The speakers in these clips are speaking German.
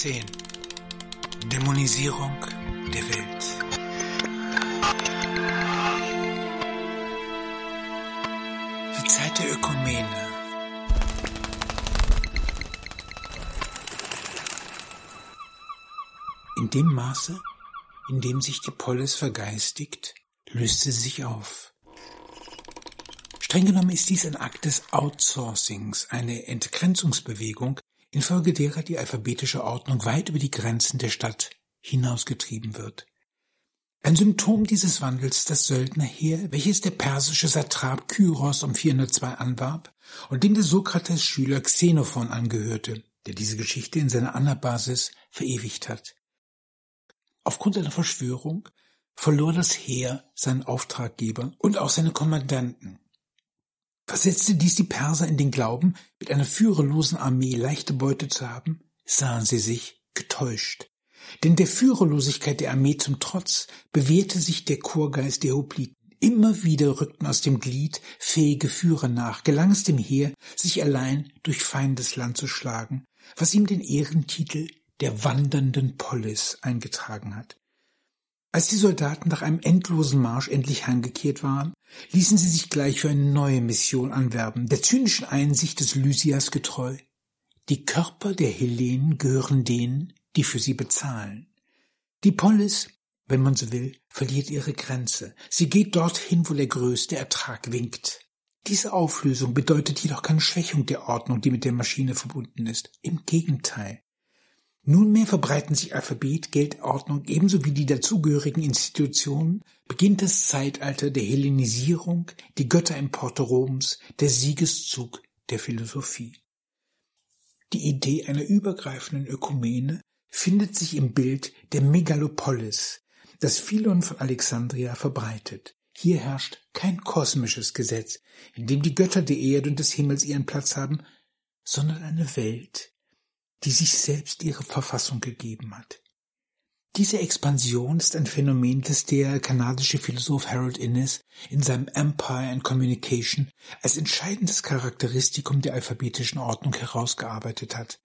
10. Dämonisierung der Welt. Die Zeit der Ökumene. In dem Maße, in dem sich die Polis vergeistigt, löste sie sich auf. Streng genommen ist dies ein Akt des Outsourcings, eine Entgrenzungsbewegung, infolge derer die alphabetische Ordnung weit über die Grenzen der Stadt hinausgetrieben wird. Ein Symptom dieses Wandels das Söldnerheer, welches der persische Satrap Kyros um 402 anwarb und dem der Sokrates-Schüler Xenophon angehörte, der diese Geschichte in seiner Anabasis verewigt hat. Aufgrund einer Verschwörung verlor das Heer seinen Auftraggeber und auch seine Kommandanten. Versetzte dies die Perser in den Glauben, mit einer führerlosen Armee leichte Beute zu haben, sahen sie sich getäuscht. Denn der Führerlosigkeit der Armee zum Trotz bewährte sich der Chorgeist der Hopliten. Immer wieder rückten aus dem Glied fähige Führer nach, gelang es dem Heer, sich allein durch Feindesland zu schlagen, was ihm den Ehrentitel der wandernden Polis eingetragen hat. Als die Soldaten nach einem endlosen Marsch endlich heimgekehrt waren, ließen sie sich gleich für eine neue Mission anwerben, der zynischen Einsicht des Lysias getreu. Die Körper der Hellenen gehören denen, die für sie bezahlen. Die Polis, wenn man so will, verliert ihre Grenze. Sie geht dorthin, wo der größte Ertrag winkt. Diese Auflösung bedeutet jedoch keine Schwächung der Ordnung, die mit der Maschine verbunden ist. Im Gegenteil. Nunmehr verbreiten sich Alphabet, Geldordnung ebenso wie die dazugehörigen Institutionen, beginnt das Zeitalter der Hellenisierung, die Götterimporte Roms, der Siegeszug der Philosophie. Die Idee einer übergreifenden Ökumene findet sich im Bild der Megalopolis, das Philon von Alexandria verbreitet. Hier herrscht kein kosmisches Gesetz, in dem die Götter der Erde und des Himmels ihren Platz haben, sondern eine Welt, die sich selbst ihre Verfassung gegeben hat. Diese Expansion ist ein Phänomen, das der kanadische Philosoph Harold Innes in seinem Empire and Communication als entscheidendes Charakteristikum der alphabetischen Ordnung herausgearbeitet hat.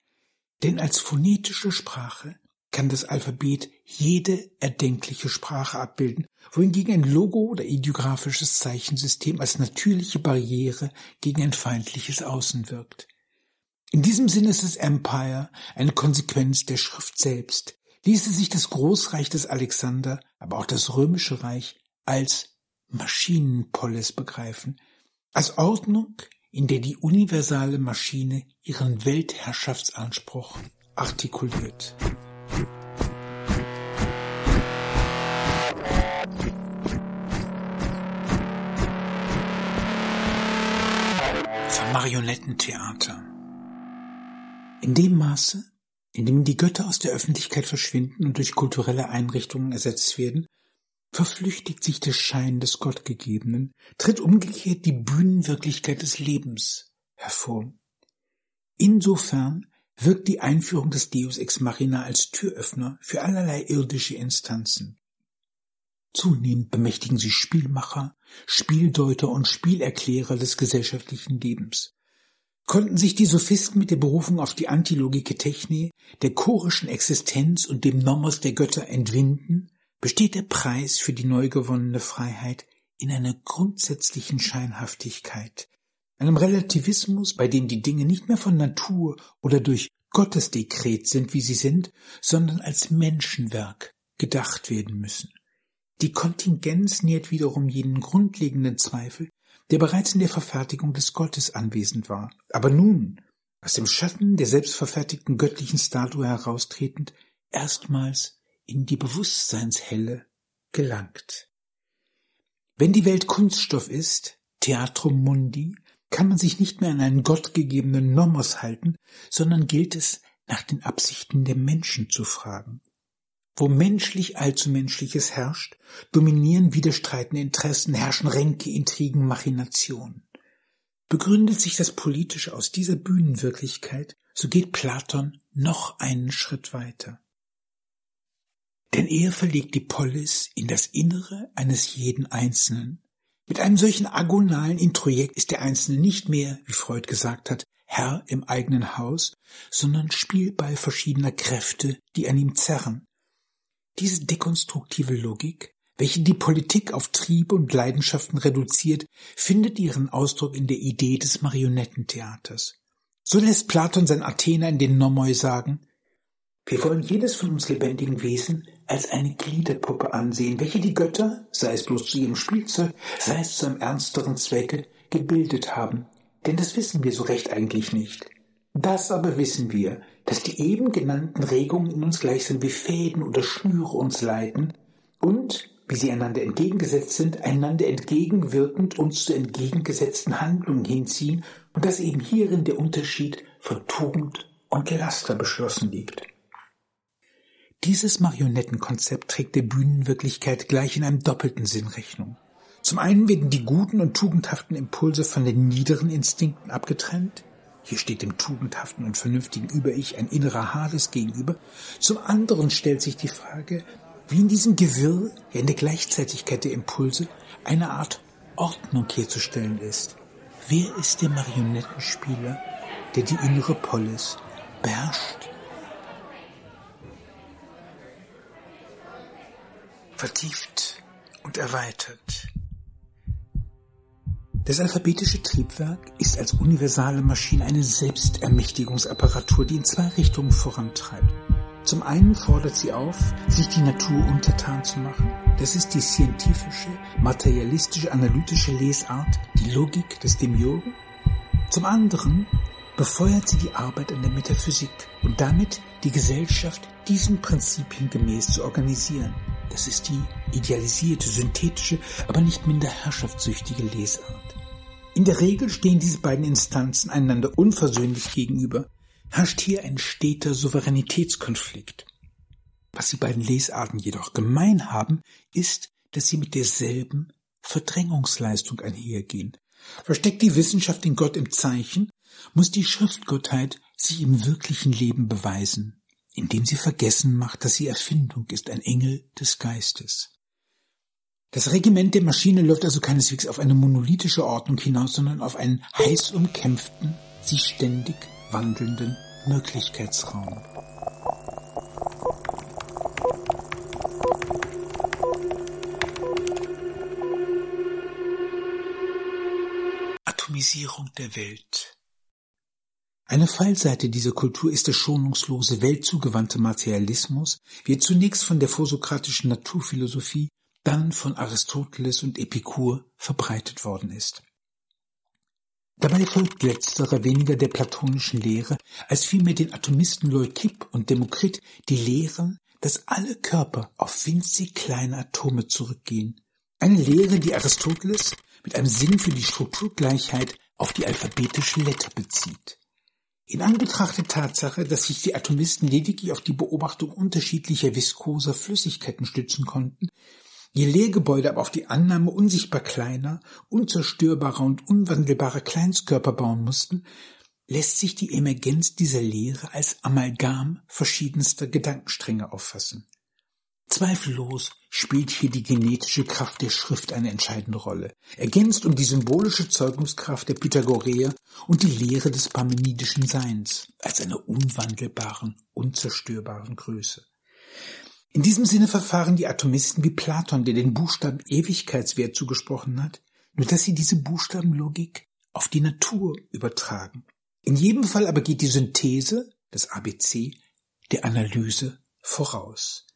Denn als phonetische Sprache kann das Alphabet jede erdenkliche Sprache abbilden, wohingegen ein Logo oder ideografisches Zeichensystem als natürliche Barriere gegen ein feindliches Außen wirkt. In diesem Sinne ist das Empire eine Konsequenz der Schrift selbst, ließe sich das Großreich des Alexander, aber auch das römische Reich als Maschinenpolis begreifen, als Ordnung, in der die universale Maschine ihren Weltherrschaftsanspruch artikuliert. Vom Marionettentheater in dem Maße, in dem die Götter aus der Öffentlichkeit verschwinden und durch kulturelle Einrichtungen ersetzt werden, verflüchtigt sich der Schein des Gottgegebenen, tritt umgekehrt die Bühnenwirklichkeit des Lebens hervor. Insofern wirkt die Einführung des Deus ex machina als Türöffner für allerlei irdische Instanzen. Zunehmend bemächtigen sie Spielmacher, Spieldeuter und Spielerklärer des gesellschaftlichen Lebens. Konnten sich die Sophisten mit der Berufung auf die antilogike Technik, der chorischen Existenz und dem Nomos der Götter entwinden, besteht der Preis für die neu gewonnene Freiheit in einer grundsätzlichen Scheinhaftigkeit, einem Relativismus, bei dem die Dinge nicht mehr von Natur oder durch Gottesdekret sind, wie sie sind, sondern als Menschenwerk gedacht werden müssen. Die Kontingenz nährt wiederum jenen grundlegenden Zweifel, der bereits in der Verfertigung des Gottes anwesend war, aber nun, aus dem Schatten der selbstverfertigten göttlichen Statue heraustretend, erstmals in die Bewusstseinshelle gelangt. Wenn die Welt Kunststoff ist, Theatrum Mundi, kann man sich nicht mehr an einen gottgegebenen Nomos halten, sondern gilt es, nach den Absichten der Menschen zu fragen. Wo menschlich allzu Menschliches herrscht, dominieren widerstreitende Interessen, herrschen Ränke, Intrigen, Machinationen. Begründet sich das Politische aus dieser Bühnenwirklichkeit, so geht Platon noch einen Schritt weiter. Denn er verlegt die Polis in das Innere eines jeden Einzelnen. Mit einem solchen agonalen Introjekt ist der Einzelne nicht mehr, wie Freud gesagt hat, Herr im eigenen Haus, sondern Spielball verschiedener Kräfte, die an ihm zerren. Diese dekonstruktive Logik, welche die Politik auf Triebe und Leidenschaften reduziert, findet ihren Ausdruck in der Idee des Marionettentheaters. So lässt Platon sein Athener in den Nomoi sagen, wir wollen jedes von uns lebendigen Wesen als eine Gliederpuppe ansehen, welche die Götter, sei es bloß zu ihrem Spielzeug, sei es zu einem ernsteren Zwecke, gebildet haben. Denn das wissen wir so recht eigentlich nicht. Das aber wissen wir, dass die eben genannten Regungen in uns gleichsam wie Fäden oder Schnüre uns leiten und, wie sie einander entgegengesetzt sind, einander entgegenwirkend uns zu entgegengesetzten Handlungen hinziehen und dass eben hierin der Unterschied von Tugend und Laster beschlossen liegt. Dieses Marionettenkonzept trägt der Bühnenwirklichkeit gleich in einem doppelten Sinn Rechnung. Zum einen werden die guten und tugendhaften Impulse von den niederen Instinkten abgetrennt. Hier steht dem tugendhaften und vernünftigen Über-Ich ein innerer Hades gegenüber. Zum anderen stellt sich die Frage, wie in diesem Gewirr, ja in der Gleichzeitigkeit der Impulse, eine Art Ordnung herzustellen ist. Wer ist der Marionettenspieler, der die innere Polis beherrscht? vertieft und erweitert. Das alphabetische Triebwerk ist als universale Maschine eine Selbstermächtigungsapparatur, die in zwei Richtungen vorantreibt. Zum einen fordert sie auf, sich die Natur untertan zu machen. Das ist die scientifische, materialistische, analytische Lesart, die Logik des Demiurgen. Zum anderen befeuert sie die Arbeit an der Metaphysik und damit die Gesellschaft diesen Prinzipien gemäß zu organisieren. Das ist die idealisierte, synthetische, aber nicht minder herrschaftssüchtige Lesart. In der Regel stehen diese beiden Instanzen einander unversöhnlich gegenüber, herrscht hier ein steter Souveränitätskonflikt. Was die beiden Lesarten jedoch gemein haben, ist, dass sie mit derselben Verdrängungsleistung einhergehen. Versteckt die Wissenschaft den Gott im Zeichen, muss die Schriftgottheit sich im wirklichen Leben beweisen indem sie vergessen macht, dass sie Erfindung ist, ein Engel des Geistes. Das Regiment der Maschine läuft also keineswegs auf eine monolithische Ordnung hinaus, sondern auf einen heiß umkämpften, sich ständig wandelnden Möglichkeitsraum. Atomisierung der Welt eine Fallseite dieser Kultur ist der schonungslose, weltzugewandte Materialismus, wie er zunächst von der vorsokratischen Naturphilosophie, dann von Aristoteles und Epikur verbreitet worden ist. Dabei folgt letzterer weniger der platonischen Lehre, als vielmehr den Atomisten Leukipp und Demokrit, die lehren, dass alle Körper auf winzig kleine Atome zurückgehen. Eine Lehre, die Aristoteles mit einem Sinn für die Strukturgleichheit auf die alphabetische Letter bezieht. In Anbetracht der Tatsache, dass sich die Atomisten lediglich auf die Beobachtung unterschiedlicher viskoser Flüssigkeiten stützen konnten, ihr Lehrgebäude aber auf die Annahme unsichtbar kleiner, unzerstörbarer und unwandelbarer Kleinstkörper bauen mussten, lässt sich die Emergenz dieser Lehre als Amalgam verschiedenster Gedankenstränge auffassen. Zweifellos spielt hier die genetische Kraft der Schrift eine entscheidende Rolle, ergänzt um die symbolische Zeugungskraft der Pythagoreer und die Lehre des parmenidischen Seins als einer unwandelbaren, unzerstörbaren Größe. In diesem Sinne verfahren die Atomisten wie Platon, der den Buchstaben Ewigkeitswert zugesprochen hat, nur dass sie diese Buchstabenlogik auf die Natur übertragen. In jedem Fall aber geht die Synthese, das ABC, der Analyse voraus.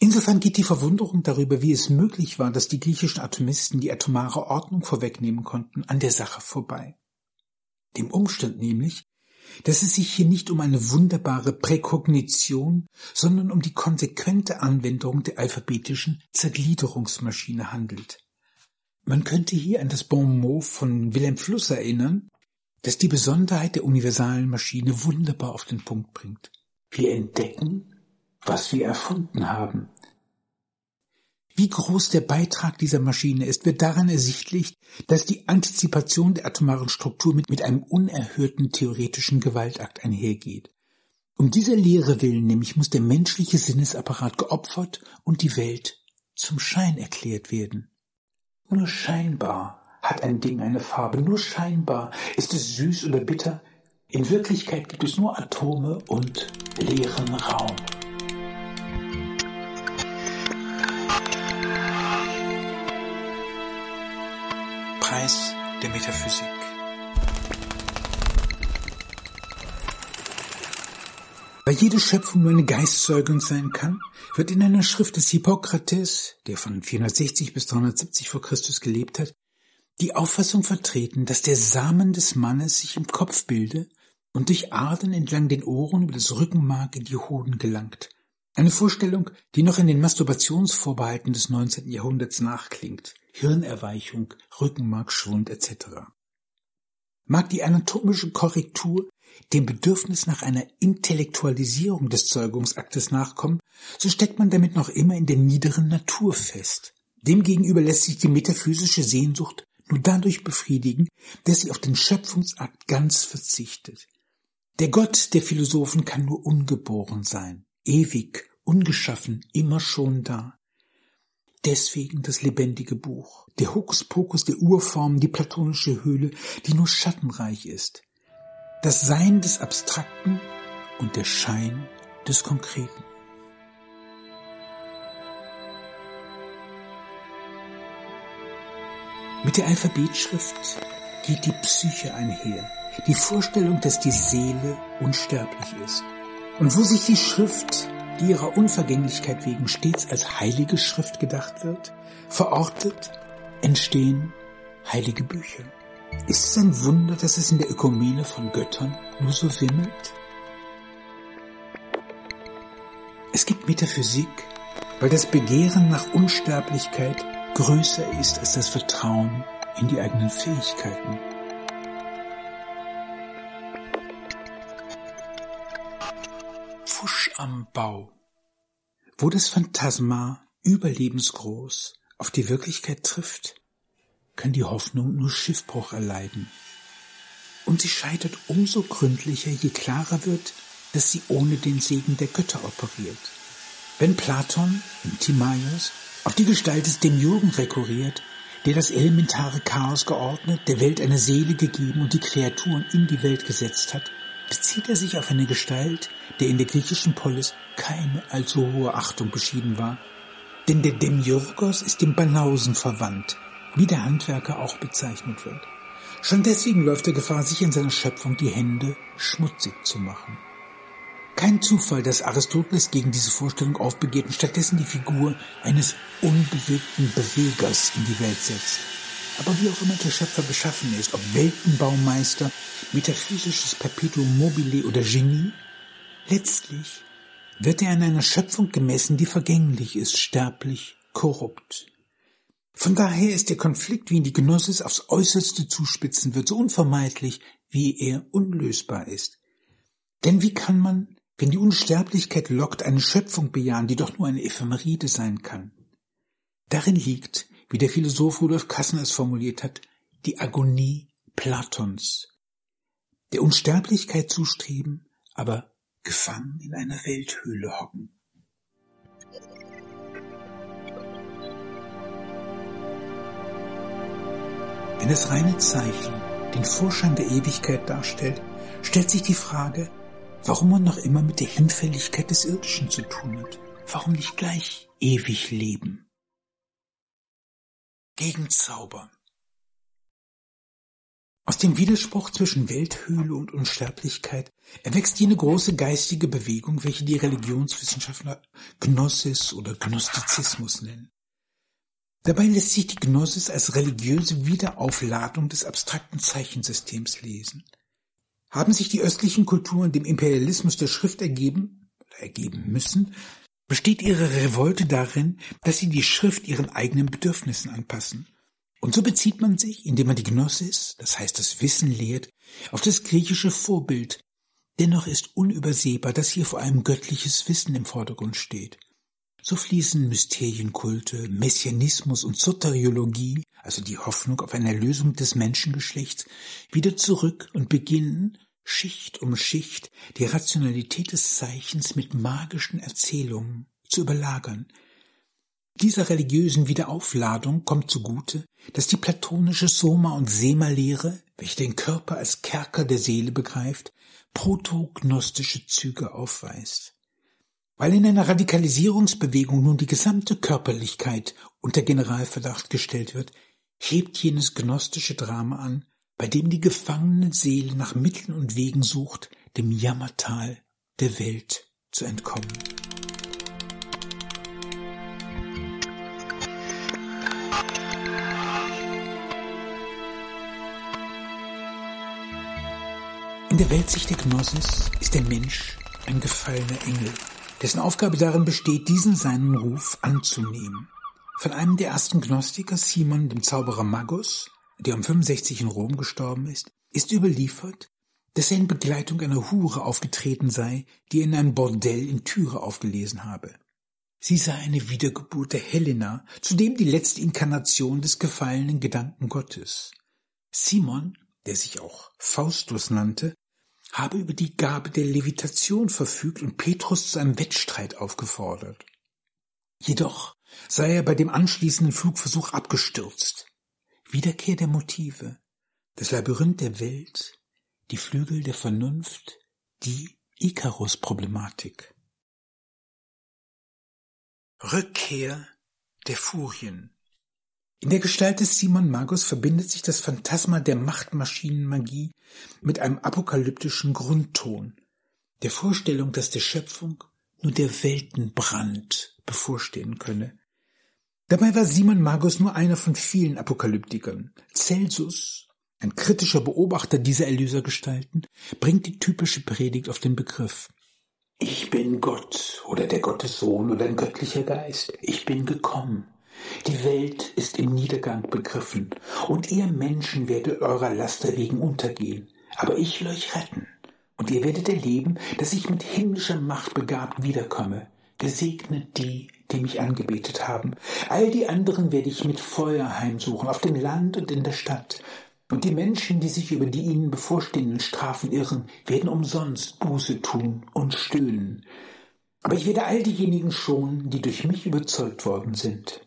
Insofern geht die Verwunderung darüber, wie es möglich war, dass die griechischen Atomisten die atomare Ordnung vorwegnehmen konnten, an der Sache vorbei. Dem Umstand nämlich, dass es sich hier nicht um eine wunderbare Präkognition, sondern um die konsequente Anwendung der alphabetischen Zergliederungsmaschine handelt. Man könnte hier an das Bon mot von Wilhelm Fluss erinnern, das die Besonderheit der universalen Maschine wunderbar auf den Punkt bringt. Wir entdecken, was wir erfunden haben. Wie groß der Beitrag dieser Maschine ist, wird daran ersichtlich, dass die Antizipation der atomaren Struktur mit, mit einem unerhörten theoretischen Gewaltakt einhergeht. Um dieser Lehre willen nämlich muss der menschliche Sinnesapparat geopfert und die Welt zum Schein erklärt werden. Nur scheinbar hat ein Ding eine Farbe, nur scheinbar ist es süß oder bitter, In Wirklichkeit gibt es nur Atome und leeren Raum. Preis der Metaphysik. Weil jede Schöpfung nur eine Geistzeugung sein kann, wird in einer Schrift des Hippokrates, der von 460 bis 370 vor Christus gelebt hat, die Auffassung vertreten, dass der Samen des Mannes sich im Kopf bilde und durch Adern entlang den Ohren über das Rückenmark in die Hoden gelangt. Eine Vorstellung, die noch in den Masturbationsvorbehalten des 19. Jahrhunderts nachklingt. Hirnerweichung, Rückenmarkschwund etc. Mag die anatomische Korrektur dem Bedürfnis nach einer Intellektualisierung des Zeugungsaktes nachkommen, so steckt man damit noch immer in der niederen Natur fest. Demgegenüber lässt sich die metaphysische Sehnsucht nur dadurch befriedigen, dass sie auf den Schöpfungsakt ganz verzichtet. Der Gott der Philosophen kann nur ungeboren sein, ewig, ungeschaffen, immer schon da. Deswegen das lebendige Buch, der Hokuspokus der Urformen, die platonische Höhle, die nur schattenreich ist. Das Sein des Abstrakten und der Schein des Konkreten. Mit der Alphabetschrift geht die Psyche einher die Vorstellung, dass die Seele unsterblich ist. Und wo sich die Schrift, die ihrer Unvergänglichkeit wegen stets als heilige Schrift gedacht wird, verortet, entstehen heilige Bücher. Ist es ein Wunder, dass es in der Ökumene von Göttern nur so wimmelt? Es gibt Metaphysik, weil das Begehren nach Unsterblichkeit größer ist als das Vertrauen in die eigenen Fähigkeiten. Am Bau. Wo das Phantasma überlebensgroß auf die Wirklichkeit trifft, kann die Hoffnung nur Schiffbruch erleiden. Und sie scheitert umso gründlicher, je klarer wird, dass sie ohne den Segen der Götter operiert. Wenn Platon in Timaeus auf die Gestalt des Demiurgen rekurriert, der das elementare Chaos geordnet, der Welt eine Seele gegeben und die Kreaturen in die Welt gesetzt hat, bezieht er sich auf eine Gestalt, der in der griechischen Polis keine allzu hohe Achtung beschieden war. Denn der Demiurgos ist dem Banausen verwandt, wie der Handwerker auch bezeichnet wird. Schon deswegen läuft er Gefahr, sich in seiner Schöpfung die Hände schmutzig zu machen. Kein Zufall, dass Aristoteles gegen diese Vorstellung aufbegehrt und stattdessen die Figur eines unbewegten Bewegers in die Welt setzt. Aber wie auch immer der Schöpfer beschaffen ist, ob Weltenbaumeister, metaphysisches Perpetuum mobile oder Genie, letztlich wird er an einer Schöpfung gemessen, die vergänglich ist, sterblich, korrupt. Von daher ist der Konflikt, wie ihn die Gnosis aufs Äußerste zuspitzen wird, so unvermeidlich, wie er unlösbar ist. Denn wie kann man, wenn die Unsterblichkeit lockt, eine Schöpfung bejahen, die doch nur eine Ephemeride sein kann? Darin liegt wie der Philosoph Rudolf Kassner es formuliert hat, die Agonie Platons. Der Unsterblichkeit zustreben, aber gefangen in einer Welthöhle hocken. Wenn das reine Zeichen den Vorschein der Ewigkeit darstellt, stellt sich die Frage, warum man noch immer mit der Hinfälligkeit des Irdischen zu tun hat. Warum nicht gleich ewig leben? Gegenzaubern. Aus dem Widerspruch zwischen Welthöhle und Unsterblichkeit erwächst jene große geistige Bewegung, welche die Religionswissenschaftler Gnosis oder Gnostizismus nennen. Dabei lässt sich die Gnosis als religiöse Wiederaufladung des abstrakten Zeichensystems lesen. Haben sich die östlichen Kulturen dem Imperialismus der Schrift ergeben ergeben müssen, besteht ihre Revolte darin, dass sie die Schrift ihren eigenen Bedürfnissen anpassen. Und so bezieht man sich, indem man die Gnosis, das heißt das Wissen lehrt, auf das griechische Vorbild. Dennoch ist unübersehbar, dass hier vor allem göttliches Wissen im Vordergrund steht. So fließen Mysterienkulte, Messianismus und Soteriologie, also die Hoffnung auf eine Erlösung des Menschengeschlechts, wieder zurück und beginnen, Schicht um Schicht die Rationalität des Zeichens mit magischen Erzählungen zu überlagern. Dieser religiösen Wiederaufladung kommt zugute, dass die platonische Soma- und Sema-Lehre, welche den Körper als Kerker der Seele begreift, protognostische Züge aufweist. Weil in einer Radikalisierungsbewegung nun die gesamte Körperlichkeit unter Generalverdacht gestellt wird, hebt jenes gnostische Drama an, bei dem die gefangene Seele nach Mitteln und Wegen sucht, dem Jammertal der Welt zu entkommen. In der Weltsicht der Gnosis ist der Mensch ein gefallener Engel, dessen Aufgabe darin besteht, diesen seinen Ruf anzunehmen. Von einem der ersten Gnostiker, Simon, dem Zauberer Magus, der um 65 in Rom gestorben ist, ist überliefert, dass er in Begleitung einer Hure aufgetreten sei, die er in einem Bordell in Tyre aufgelesen habe. Sie sei eine Wiedergeburt der Helena, zudem die letzte Inkarnation des gefallenen Gedanken Gottes. Simon, der sich auch Faustus nannte, habe über die Gabe der Levitation verfügt und Petrus zu einem Wettstreit aufgefordert. Jedoch sei er bei dem anschließenden Flugversuch abgestürzt. Wiederkehr der Motive, das Labyrinth der Welt, die Flügel der Vernunft, die Icarus-Problematik. Rückkehr der Furien. In der Gestalt des Simon Magus verbindet sich das Phantasma der Machtmaschinenmagie mit einem apokalyptischen Grundton, der Vorstellung, dass der Schöpfung nur der Weltenbrand bevorstehen könne. Dabei war Simon Magus nur einer von vielen Apokalyptikern. Celsus, ein kritischer Beobachter dieser Erlösergestalten, bringt die typische Predigt auf den Begriff. Ich bin Gott oder der Gottessohn oder ein göttlicher Geist. Ich bin gekommen. Die Welt ist im Niedergang begriffen, und ihr Menschen werdet eurer Laster wegen untergehen, aber ich will euch retten, und ihr werdet erleben, dass ich mit himmlischer Macht begabt wiederkomme. Gesegnet die, die mich angebetet haben. All die anderen werde ich mit Feuer heimsuchen, auf dem Land und in der Stadt. Und die Menschen, die sich über die ihnen bevorstehenden Strafen irren, werden umsonst Buße tun und stöhnen. Aber ich werde all diejenigen schonen, die durch mich überzeugt worden sind.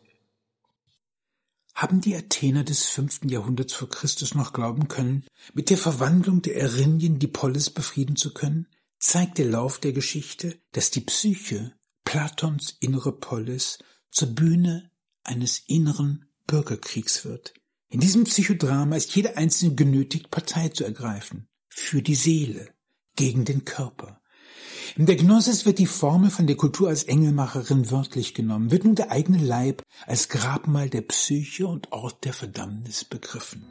Haben die Athener des fünften Jahrhunderts vor Christus noch glauben können, mit der Verwandlung der Erinien die Polis befrieden zu können, zeigt der Lauf der Geschichte, dass die Psyche, Platons innere Polis, zur Bühne eines inneren Bürgerkriegs wird. In diesem Psychodrama ist jeder Einzelne genötigt, Partei zu ergreifen. Für die Seele, gegen den Körper. In der Gnosis wird die Formel von der Kultur als Engelmacherin wörtlich genommen, wird nun der eigene Leib als Grabmal der Psyche und Ort der Verdammnis begriffen.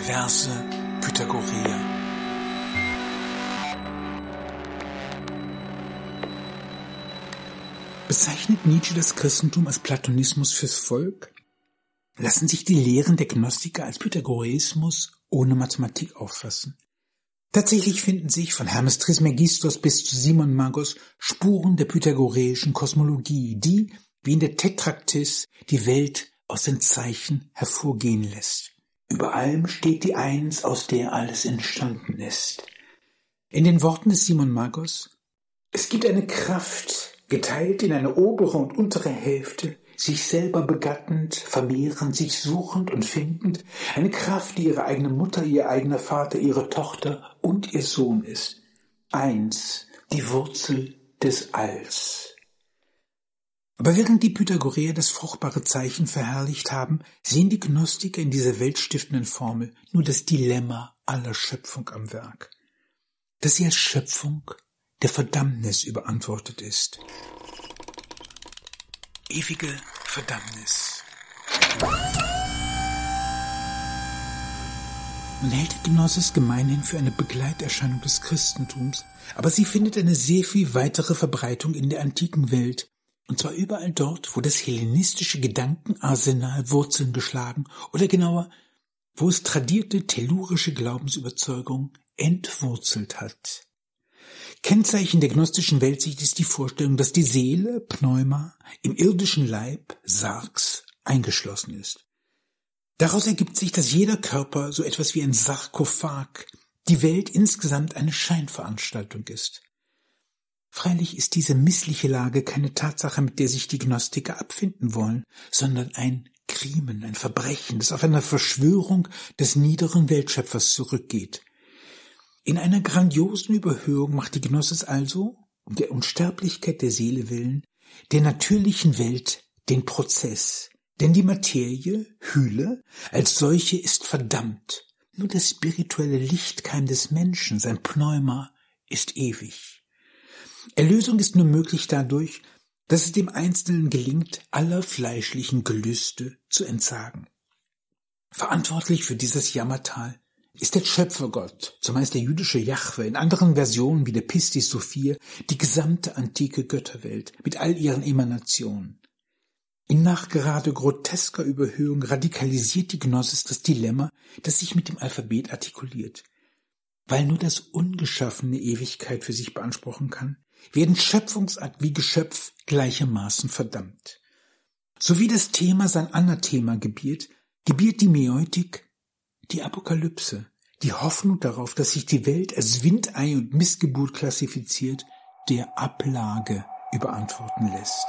Perverse Pythagoreer Bezeichnet Nietzsche das Christentum als Platonismus fürs Volk? Lassen sich die Lehren der Gnostiker als Pythagoreismus ohne Mathematik auffassen? Tatsächlich finden sich von Hermes Trismegistos bis zu Simon Magos Spuren der pythagoreischen Kosmologie, die, wie in der Tetraktis, die Welt aus den Zeichen hervorgehen lässt. Über allem steht die Eins, aus der alles entstanden ist. In den Worten des Simon Magos, es gibt eine Kraft, geteilt in eine obere und untere Hälfte, sich selber begattend, vermehrend, sich suchend und findend, eine Kraft, die ihre eigene Mutter, ihr eigener Vater, ihre Tochter und ihr Sohn ist. Eins, die Wurzel des Alls. Aber während die Pythagoreer das fruchtbare Zeichen verherrlicht haben, sehen die Gnostiker in dieser weltstiftenden Formel nur das Dilemma aller Schöpfung am Werk. Dass sie als Schöpfung der Verdammnis überantwortet ist. Ewige Verdammnis. Man hält die Gnosis gemeinhin für eine Begleiterscheinung des Christentums, aber sie findet eine sehr viel weitere Verbreitung in der antiken Welt, und zwar überall dort, wo das hellenistische Gedankenarsenal Wurzeln geschlagen oder genauer, wo es tradierte tellurische Glaubensüberzeugung entwurzelt hat. Kennzeichen der gnostischen Weltsicht ist die Vorstellung, dass die Seele, Pneuma, im irdischen Leib, Sarx, eingeschlossen ist. Daraus ergibt sich, dass jeder Körper so etwas wie ein Sarkophag, die Welt insgesamt eine Scheinveranstaltung ist. Freilich ist diese missliche Lage keine Tatsache, mit der sich die Gnostiker abfinden wollen, sondern ein Krimen, ein Verbrechen, das auf einer Verschwörung des niederen Weltschöpfers zurückgeht. In einer grandiosen Überhöhung macht die Gnosis also, um der Unsterblichkeit der Seele willen, der natürlichen Welt den Prozess, denn die Materie, Hülle, als solche ist verdammt. Nur der spirituelle Lichtkeim des Menschen, sein Pneuma, ist ewig. Erlösung ist nur möglich dadurch, dass es dem Einzelnen gelingt, aller fleischlichen Gelüste zu entsagen. Verantwortlich für dieses Jammertal ist der Schöpfergott, zumeist der jüdische Jahwe, in anderen Versionen wie der Pistis Sophia, die gesamte antike Götterwelt mit all ihren Emanationen. In nachgerade grotesker Überhöhung radikalisiert die Gnosis das Dilemma, das sich mit dem Alphabet artikuliert. Weil nur das Ungeschaffene Ewigkeit für sich beanspruchen kann, werden Schöpfungsakt wie Geschöpf gleichermaßen verdammt. So wie das Thema sein Anathema gebiert, gebiert die Mäeutik die Apokalypse, die Hoffnung darauf, dass sich die Welt als Windei und Missgeburt klassifiziert, der Ablage überantworten lässt.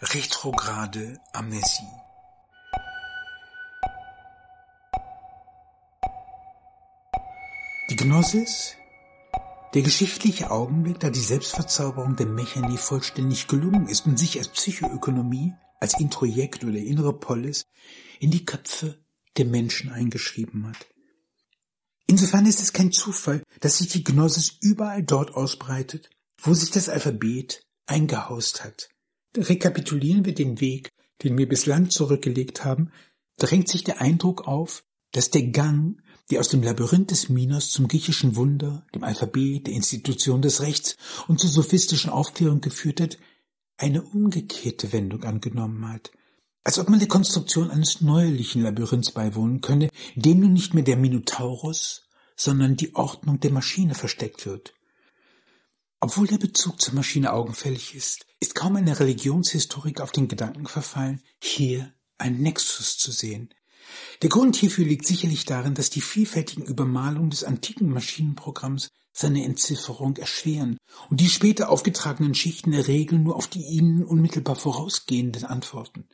Retrograde Amnesie Die Gnosis, der geschichtliche Augenblick, da die Selbstverzauberung der Mechanie vollständig gelungen ist und sich als Psychoökonomie als Introjekt oder innere Polis in die Köpfe der Menschen eingeschrieben hat. Insofern ist es kein Zufall, dass sich die Gnosis überall dort ausbreitet, wo sich das Alphabet eingehaust hat. Rekapitulieren wir den Weg, den wir bislang zurückgelegt haben, drängt sich der Eindruck auf, dass der Gang, der aus dem Labyrinth des Minos zum griechischen Wunder, dem Alphabet, der Institution des Rechts und zur sophistischen Aufklärung geführt hat, eine umgekehrte Wendung angenommen hat, als ob man der Konstruktion eines neuerlichen Labyrinths beiwohnen könne, in dem nun nicht mehr der Minotaurus, sondern die Ordnung der Maschine versteckt wird. Obwohl der Bezug zur Maschine augenfällig ist, ist kaum eine Religionshistorik auf den Gedanken verfallen, hier ein Nexus zu sehen. Der Grund hierfür liegt sicherlich darin, dass die vielfältigen Übermalungen des antiken Maschinenprogramms seine Entzifferung erschweren und die später aufgetragenen Schichten der Regel nur auf die ihnen unmittelbar vorausgehenden antworten.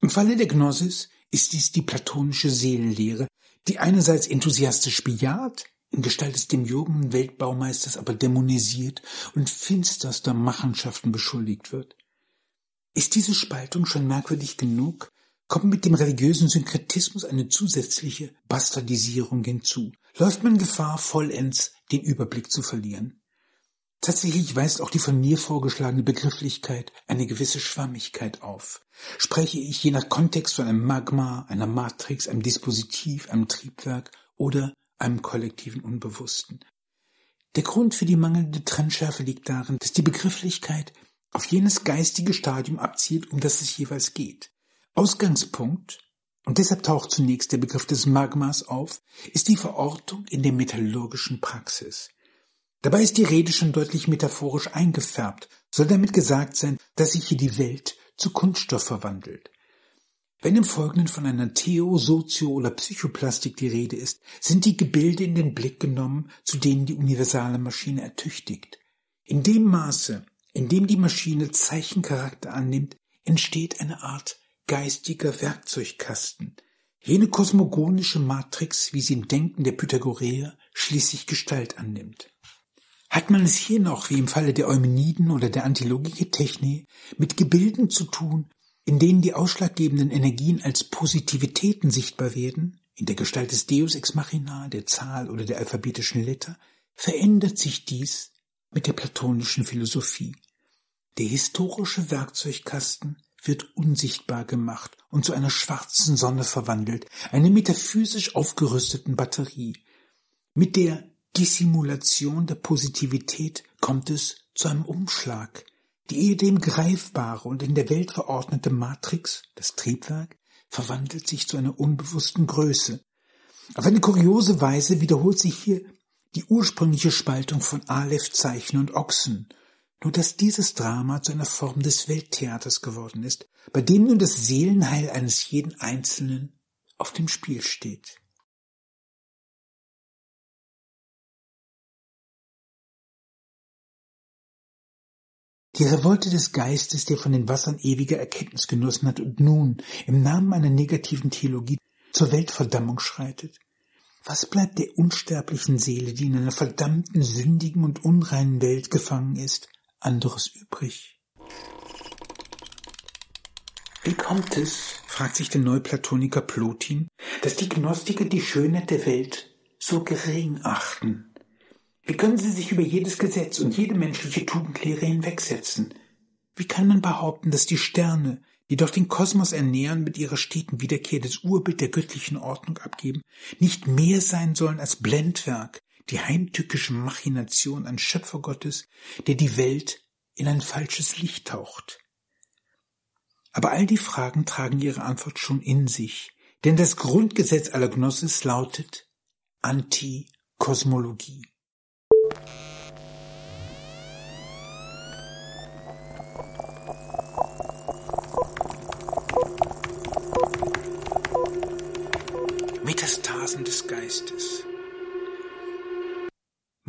Im Falle der Gnosis ist dies die platonische Seelenlehre, die einerseits enthusiastisch bejaht, in Gestalt des demiogen Weltbaumeisters aber dämonisiert und finsterster Machenschaften beschuldigt wird. Ist diese Spaltung schon merkwürdig genug, kommt mit dem religiösen Synkretismus eine zusätzliche Bastardisierung hinzu. Läuft man Gefahr, vollends den Überblick zu verlieren. Tatsächlich weist auch die von mir vorgeschlagene Begrifflichkeit eine gewisse Schwammigkeit auf. Spreche ich je nach Kontext von einem Magma, einer Matrix, einem Dispositiv, einem Triebwerk oder einem kollektiven Unbewussten. Der Grund für die mangelnde Trennschärfe liegt darin, dass die Begrifflichkeit auf jenes geistige Stadium abzielt, um das es jeweils geht. Ausgangspunkt, und deshalb taucht zunächst der Begriff des Magmas auf, ist die Verortung in der metallurgischen Praxis. Dabei ist die Rede schon deutlich metaphorisch eingefärbt, soll damit gesagt sein, dass sich hier die Welt zu Kunststoff verwandelt. Wenn im Folgenden von einer Theo-, Sozio- oder Psychoplastik die Rede ist, sind die Gebilde in den Blick genommen, zu denen die universale Maschine ertüchtigt. In dem Maße, in dem die Maschine Zeichencharakter annimmt, entsteht eine Art geistiger Werkzeugkasten, jene kosmogonische Matrix, wie sie im Denken der Pythagoreer schließlich Gestalt annimmt. Hat man es hier noch, wie im Falle der Eumeniden oder der Antilogike Techne, mit Gebilden zu tun, in denen die ausschlaggebenden Energien als Positivitäten sichtbar werden, in der Gestalt des Deus ex machina, der Zahl oder der alphabetischen Letter, verändert sich dies mit der platonischen Philosophie. Der historische Werkzeugkasten wird unsichtbar gemacht und zu einer schwarzen Sonne verwandelt, einer metaphysisch aufgerüsteten Batterie. Mit der Dissimulation der Positivität kommt es zu einem Umschlag. Die ehedem greifbare und in der Welt verordnete Matrix, das Triebwerk, verwandelt sich zu einer unbewussten Größe. Auf eine kuriose Weise wiederholt sich hier die ursprüngliche Spaltung von Aleph-Zeichen und Ochsen nur dass dieses Drama zu einer Form des Welttheaters geworden ist, bei dem nun das Seelenheil eines jeden Einzelnen auf dem Spiel steht. Die Revolte des Geistes, der von den Wassern ewiger Erkenntnis genossen hat und nun im Namen einer negativen Theologie zur Weltverdammung schreitet. Was bleibt der unsterblichen Seele, die in einer verdammten, sündigen und unreinen Welt gefangen ist, anderes übrig? Wie kommt es, fragt sich der Neuplatoniker Plotin, dass die Gnostiker die Schönheit der Welt so gering achten? Wie können Sie sich über jedes Gesetz und jede menschliche Tugendlehre hinwegsetzen? Wie kann man behaupten, dass die Sterne, die doch den Kosmos ernähren, mit ihrer steten Wiederkehr das Urbild der göttlichen Ordnung abgeben, nicht mehr sein sollen als Blendwerk, die heimtückische Machination an Schöpfer Gottes, der die Welt in ein falsches Licht taucht? Aber all die Fragen tragen ihre Antwort schon in sich, denn das Grundgesetz aller Gnosis lautet Antikosmologie. Metastasen des Geistes.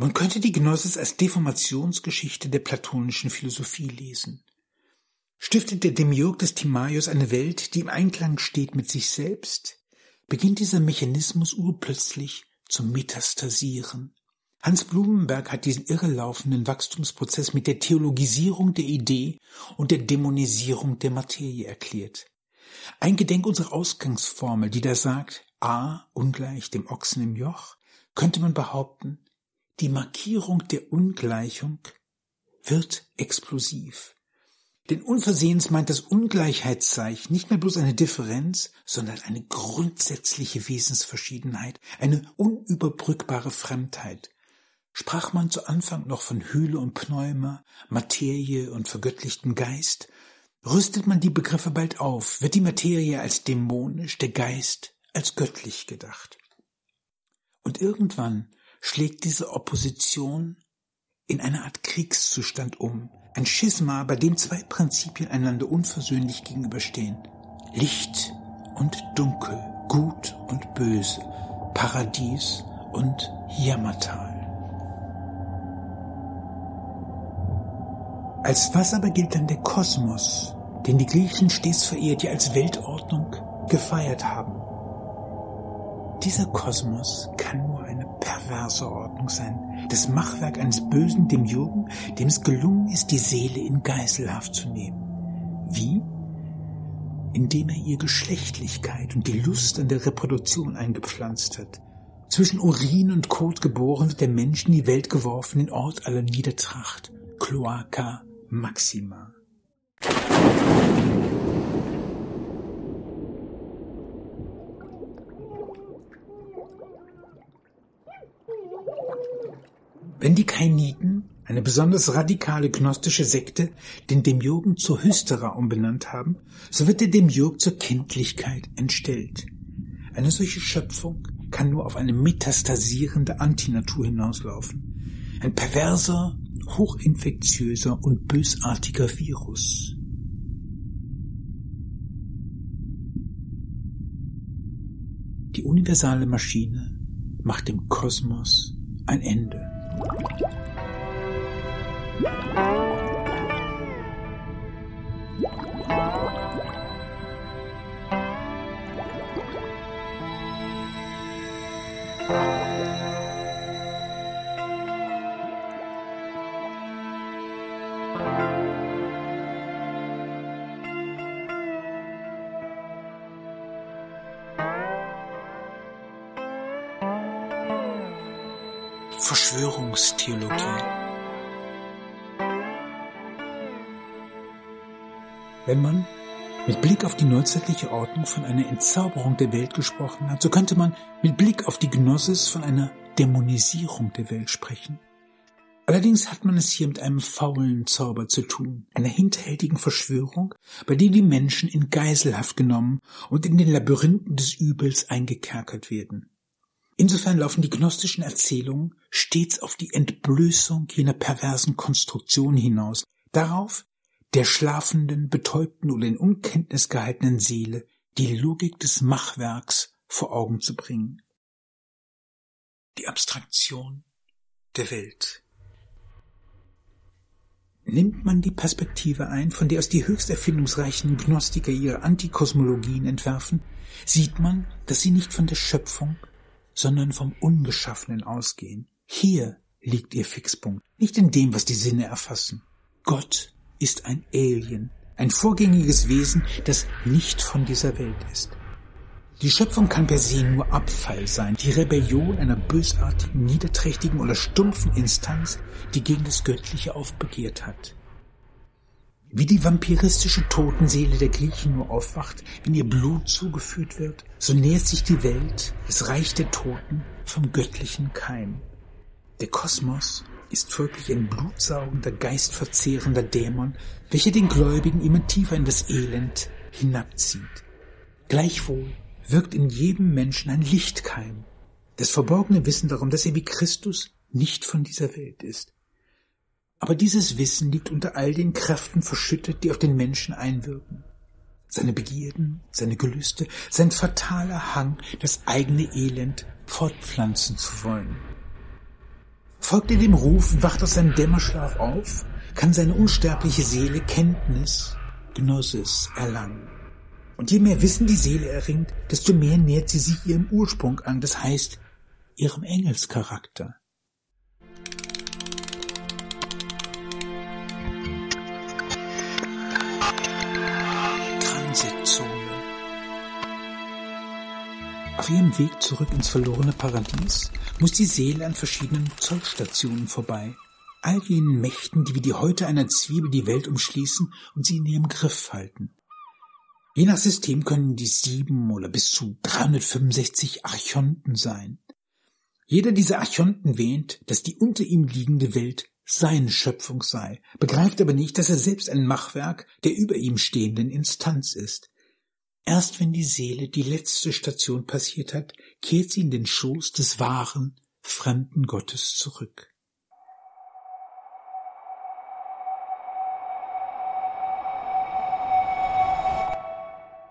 Man könnte die Gnosis als Deformationsgeschichte der platonischen Philosophie lesen. Stiftet der Demiurg des Timaios eine Welt, die im Einklang steht mit sich selbst, beginnt dieser Mechanismus urplötzlich zu metastasieren. Hans Blumenberg hat diesen irrelaufenden Wachstumsprozess mit der Theologisierung der Idee und der Dämonisierung der Materie erklärt. Ein Gedenk unserer Ausgangsformel, die da sagt, A ungleich dem Ochsen im Joch, könnte man behaupten, die Markierung der Ungleichung wird explosiv. Denn unversehens meint das Ungleichheitszeichen nicht mehr bloß eine Differenz, sondern eine grundsätzliche Wesensverschiedenheit, eine unüberbrückbare Fremdheit, Sprach man zu Anfang noch von Hülle und Pneuma, Materie und vergöttlichten Geist, rüstet man die Begriffe bald auf, wird die Materie als dämonisch, der Geist als göttlich gedacht. Und irgendwann schlägt diese Opposition in eine Art Kriegszustand um, ein Schisma, bei dem zwei Prinzipien einander unversöhnlich gegenüberstehen. Licht und Dunkel, Gut und Böse, Paradies und Jammertal. Als was aber gilt dann der Kosmos, den die Griechen stets verehrt, ja als Weltordnung gefeiert haben? Dieser Kosmos kann nur eine perverse Ordnung sein, das Machwerk eines bösen Demiurgen, dem es gelungen ist, die Seele in Geiselhaft zu nehmen. Wie? Indem er ihr Geschlechtlichkeit und die Lust an der Reproduktion eingepflanzt hat. Zwischen Urin und Kot geboren wird der Mensch in die Welt geworfen, den Ort aller Niedertracht, Cloaca Maxima. Wenn die Kainiten, eine besonders radikale gnostische Sekte, den Demiurgen zur Hystera umbenannt haben, so wird der Demiurg zur Kindlichkeit entstellt. Eine solche Schöpfung kann nur auf eine metastasierende Antinatur hinauslaufen. Ein perverser, hochinfektiöser und bösartiger Virus. Die universale Maschine macht dem Kosmos ein Ende. Thank you. Wenn man mit Blick auf die neuzeitliche Ordnung von einer Entzauberung der Welt gesprochen hat, so könnte man mit Blick auf die Gnosis von einer Dämonisierung der Welt sprechen. Allerdings hat man es hier mit einem faulen Zauber zu tun, einer hinterhältigen Verschwörung, bei der die Menschen in Geiselhaft genommen und in den Labyrinthen des Übels eingekerkert werden. Insofern laufen die gnostischen Erzählungen stets auf die Entblößung jener perversen Konstruktion hinaus, darauf, der schlafenden, betäubten oder in Unkenntnis gehaltenen Seele die Logik des Machwerks vor Augen zu bringen. Die Abstraktion der Welt. Nimmt man die Perspektive ein, von der aus die höchst erfindungsreichen Gnostiker ihre Antikosmologien entwerfen, sieht man, dass sie nicht von der Schöpfung, sondern vom Ungeschaffenen ausgehen. Hier liegt ihr Fixpunkt, nicht in dem, was die Sinne erfassen. Gott ist ein Alien, ein vorgängiges Wesen, das nicht von dieser Welt ist. Die Schöpfung kann per se nur Abfall sein, die Rebellion einer bösartigen, niederträchtigen oder stumpfen Instanz, die gegen das Göttliche aufbegehrt hat. Wie die vampiristische Totenseele der Griechen nur aufwacht, wenn ihr Blut zugeführt wird, so nähert sich die Welt, das Reich der Toten, vom göttlichen Keim. Der Kosmos ist folglich ein blutsaugender, geistverzehrender Dämon, welcher den Gläubigen immer tiefer in das Elend hinabzieht. Gleichwohl wirkt in jedem Menschen ein Lichtkeim, das verborgene Wissen darum, dass er wie Christus nicht von dieser Welt ist. Aber dieses Wissen liegt unter all den Kräften verschüttet, die auf den Menschen einwirken. Seine Begierden, seine Gelüste, sein fataler Hang, das eigene Elend fortpflanzen zu wollen. Folgt er dem Ruf, wacht aus seinem Dämmerschlaf auf, kann seine unsterbliche Seele Kenntnis, Gnosis erlangen. Und je mehr Wissen die Seele erringt, desto mehr nähert sie sich ihrem Ursprung an, das heißt ihrem Engelscharakter. Auf ihrem Weg zurück ins verlorene Paradies muss die Seele an verschiedenen Zollstationen vorbei. All jenen Mächten, die wie die Häute einer Zwiebel die Welt umschließen und sie in ihrem Griff halten. Je nach System können dies sieben oder bis zu 365 Archonten sein. Jeder dieser Archonten wähnt, dass die unter ihm liegende Welt seine Schöpfung sei, begreift aber nicht, dass er selbst ein Machwerk der über ihm stehenden Instanz ist. Erst wenn die Seele die letzte Station passiert hat, kehrt sie in den Schoß des wahren, fremden Gottes zurück.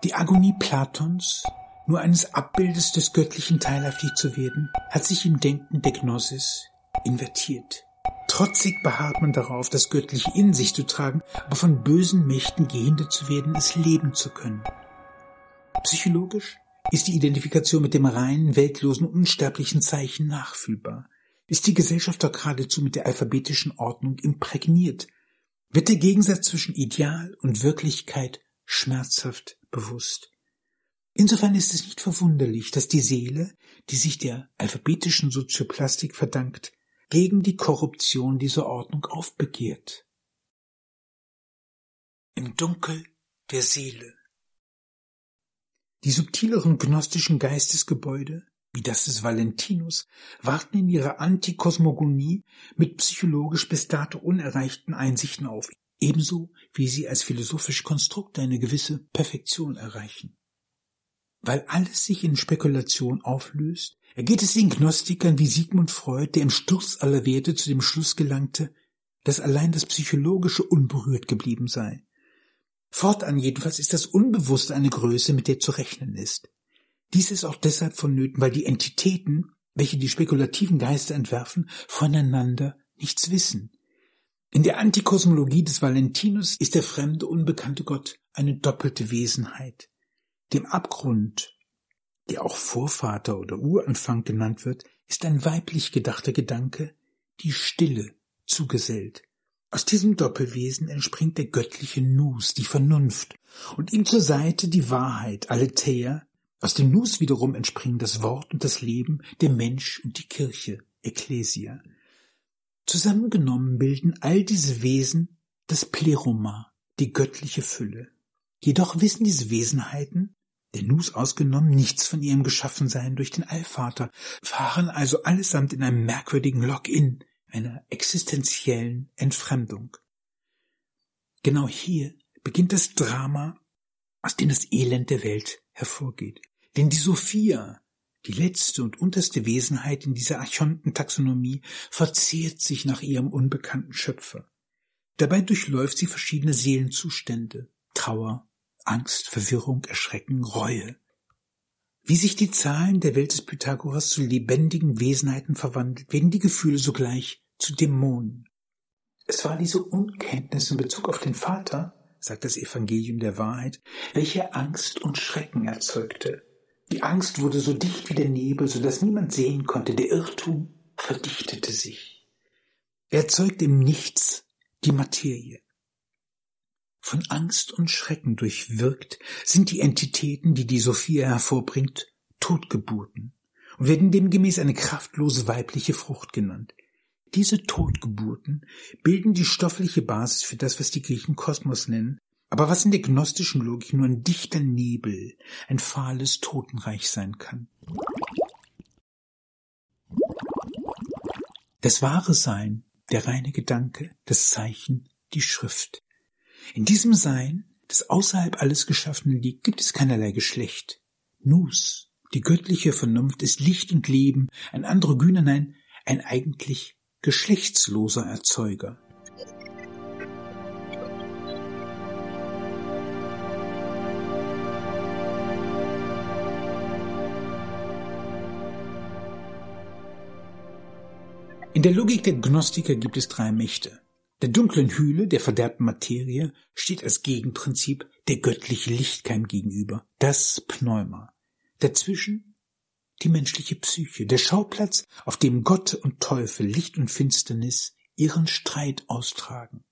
Die Agonie Platons, nur eines Abbildes des Göttlichen teilhaftig zu werden, hat sich im Denken der Gnosis invertiert. Trotzig beharrt man darauf, das Göttliche in sich zu tragen, aber von bösen Mächten gehindert zu werden, es leben zu können. Psychologisch ist die Identifikation mit dem reinen, weltlosen, unsterblichen Zeichen nachfühlbar. Ist die Gesellschaft doch geradezu mit der alphabetischen Ordnung imprägniert, wird der Gegensatz zwischen Ideal und Wirklichkeit schmerzhaft bewusst. Insofern ist es nicht verwunderlich, dass die Seele, die sich der alphabetischen Sozioplastik verdankt, gegen die Korruption dieser Ordnung aufbegehrt. Im Dunkel der Seele. Die subtileren gnostischen Geistesgebäude, wie das des Valentinus, warten in ihrer Antikosmogonie mit psychologisch bis dato unerreichten Einsichten auf, ebenso wie sie als philosophische Konstrukte eine gewisse Perfektion erreichen. Weil alles sich in Spekulation auflöst, ergeht es den Gnostikern wie Sigmund Freud, der im Sturz aller Werte zu dem Schluss gelangte, dass allein das Psychologische unberührt geblieben sei. Fortan jedenfalls ist das Unbewusste eine Größe, mit der zu rechnen ist. Dies ist auch deshalb vonnöten, weil die Entitäten, welche die spekulativen Geister entwerfen, voneinander nichts wissen. In der Antikosmologie des Valentinus ist der fremde, unbekannte Gott eine doppelte Wesenheit. Dem Abgrund, der auch Vorvater oder Uranfang genannt wird, ist ein weiblich gedachter Gedanke, die Stille, zugesellt. Aus diesem Doppelwesen entspringt der göttliche Nus, die Vernunft, und ihm zur Seite die Wahrheit, Aletheia. Aus dem Nus wiederum entspringen das Wort und das Leben, der Mensch und die Kirche, Ecclesia. Zusammengenommen bilden all diese Wesen das Pleroma, die göttliche Fülle. Jedoch wissen diese Wesenheiten, der Nus ausgenommen, nichts von ihrem Geschaffensein durch den Allvater, fahren also allesamt in einem merkwürdigen Lock-in, einer existenziellen Entfremdung. Genau hier beginnt das Drama, aus dem das Elend der Welt hervorgeht. Denn die Sophia, die letzte und unterste Wesenheit in dieser Archontentaxonomie verzehrt sich nach ihrem unbekannten Schöpfer. Dabei durchläuft sie verschiedene Seelenzustände, Trauer, Angst, Verwirrung, Erschrecken, Reue. Wie sich die Zahlen der Welt des Pythagoras zu lebendigen Wesenheiten verwandelt, werden die Gefühle sogleich zu Dämonen. Es war diese Unkenntnis in Bezug auf den Vater, sagt das Evangelium der Wahrheit, welche Angst und Schrecken erzeugte. Die Angst wurde so dicht wie der Nebel, so dass niemand sehen konnte. Der Irrtum verdichtete sich. Er erzeugte im Nichts die Materie. Von Angst und Schrecken durchwirkt sind die Entitäten, die die Sophia hervorbringt, Totgeburten und werden demgemäß eine kraftlose weibliche Frucht genannt. Diese Totgeburten bilden die stoffliche Basis für das, was die Griechen Kosmos nennen, aber was in der gnostischen Logik nur ein dichter Nebel, ein fahles Totenreich sein kann. Das wahre Sein, der reine Gedanke, das Zeichen, die Schrift. In diesem Sein, das außerhalb alles Geschaffenen liegt, gibt es keinerlei Geschlecht. Nus, die göttliche Vernunft, ist Licht und Leben, ein Androgyner, nein, ein eigentlich geschlechtsloser Erzeuger. In der Logik der Gnostiker gibt es drei Mächte. Der dunklen Hülle, der verderbten Materie, steht als Gegenprinzip der göttliche Lichtkeim gegenüber, das Pneuma. Dazwischen die menschliche Psyche, der Schauplatz, auf dem Gott und Teufel, Licht und Finsternis ihren Streit austragen.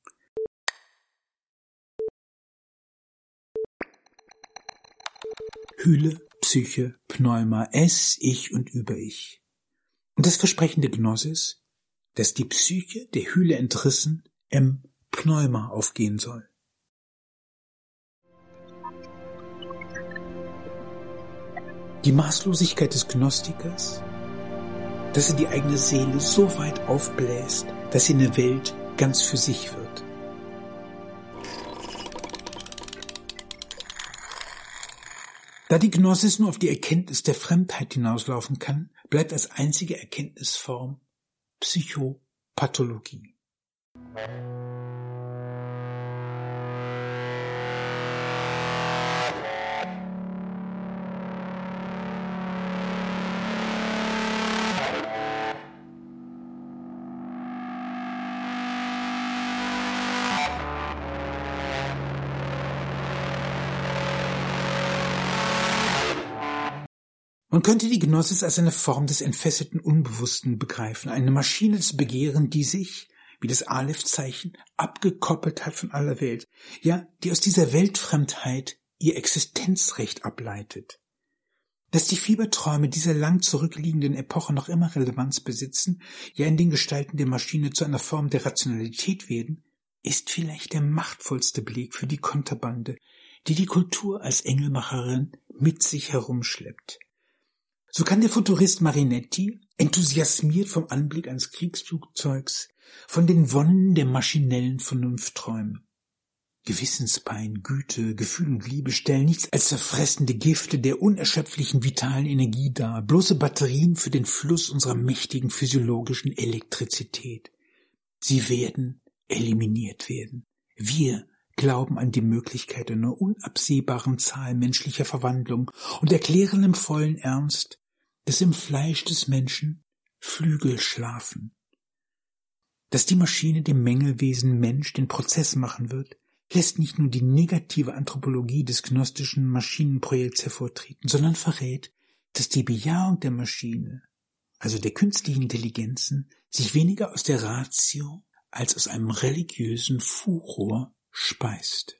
Hülle, Psyche, Pneuma, es, ich und über ich. Und das Versprechen der Gnosis, dass die Psyche der Hülle entrissen im Pneuma aufgehen soll. Die Maßlosigkeit des Gnostikers, dass er die eigene Seele so weit aufbläst, dass sie in der Welt ganz für sich wird. Da die Gnosis nur auf die Erkenntnis der Fremdheit hinauslaufen kann, bleibt als einzige Erkenntnisform Psychopathologie. Man könnte die Gnosis als eine Form des entfesselten Unbewussten begreifen, eine Maschine des Begehren, die sich, wie das Aleph-Zeichen, abgekoppelt hat von aller Welt, ja, die aus dieser Weltfremdheit ihr Existenzrecht ableitet. Dass die Fieberträume dieser lang zurückliegenden Epoche noch immer Relevanz besitzen, ja in den Gestalten der Maschine zu einer Form der Rationalität werden, ist vielleicht der machtvollste Blick für die Konterbande, die die Kultur als Engelmacherin mit sich herumschleppt. So kann der Futurist Marinetti, enthusiasmiert vom Anblick eines Kriegsflugzeugs, von den Wonnen der maschinellen Vernunft träumen. Gewissenspein, Güte, Gefühl und Liebe stellen nichts als zerfressende Gifte der unerschöpflichen vitalen Energie dar, bloße Batterien für den Fluss unserer mächtigen physiologischen Elektrizität. Sie werden eliminiert werden. Wir glauben an die Möglichkeit einer unabsehbaren Zahl menschlicher Verwandlung und erklären im vollen Ernst, dass im Fleisch des Menschen Flügel schlafen. Dass die Maschine dem Mängelwesen Mensch den Prozess machen wird, lässt nicht nur die negative Anthropologie des gnostischen Maschinenprojekts hervortreten, sondern verrät, dass die Bejahung der Maschine, also der künstlichen Intelligenzen, sich weniger aus der Ratio als aus einem religiösen Furor speist.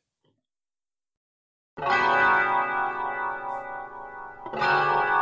You.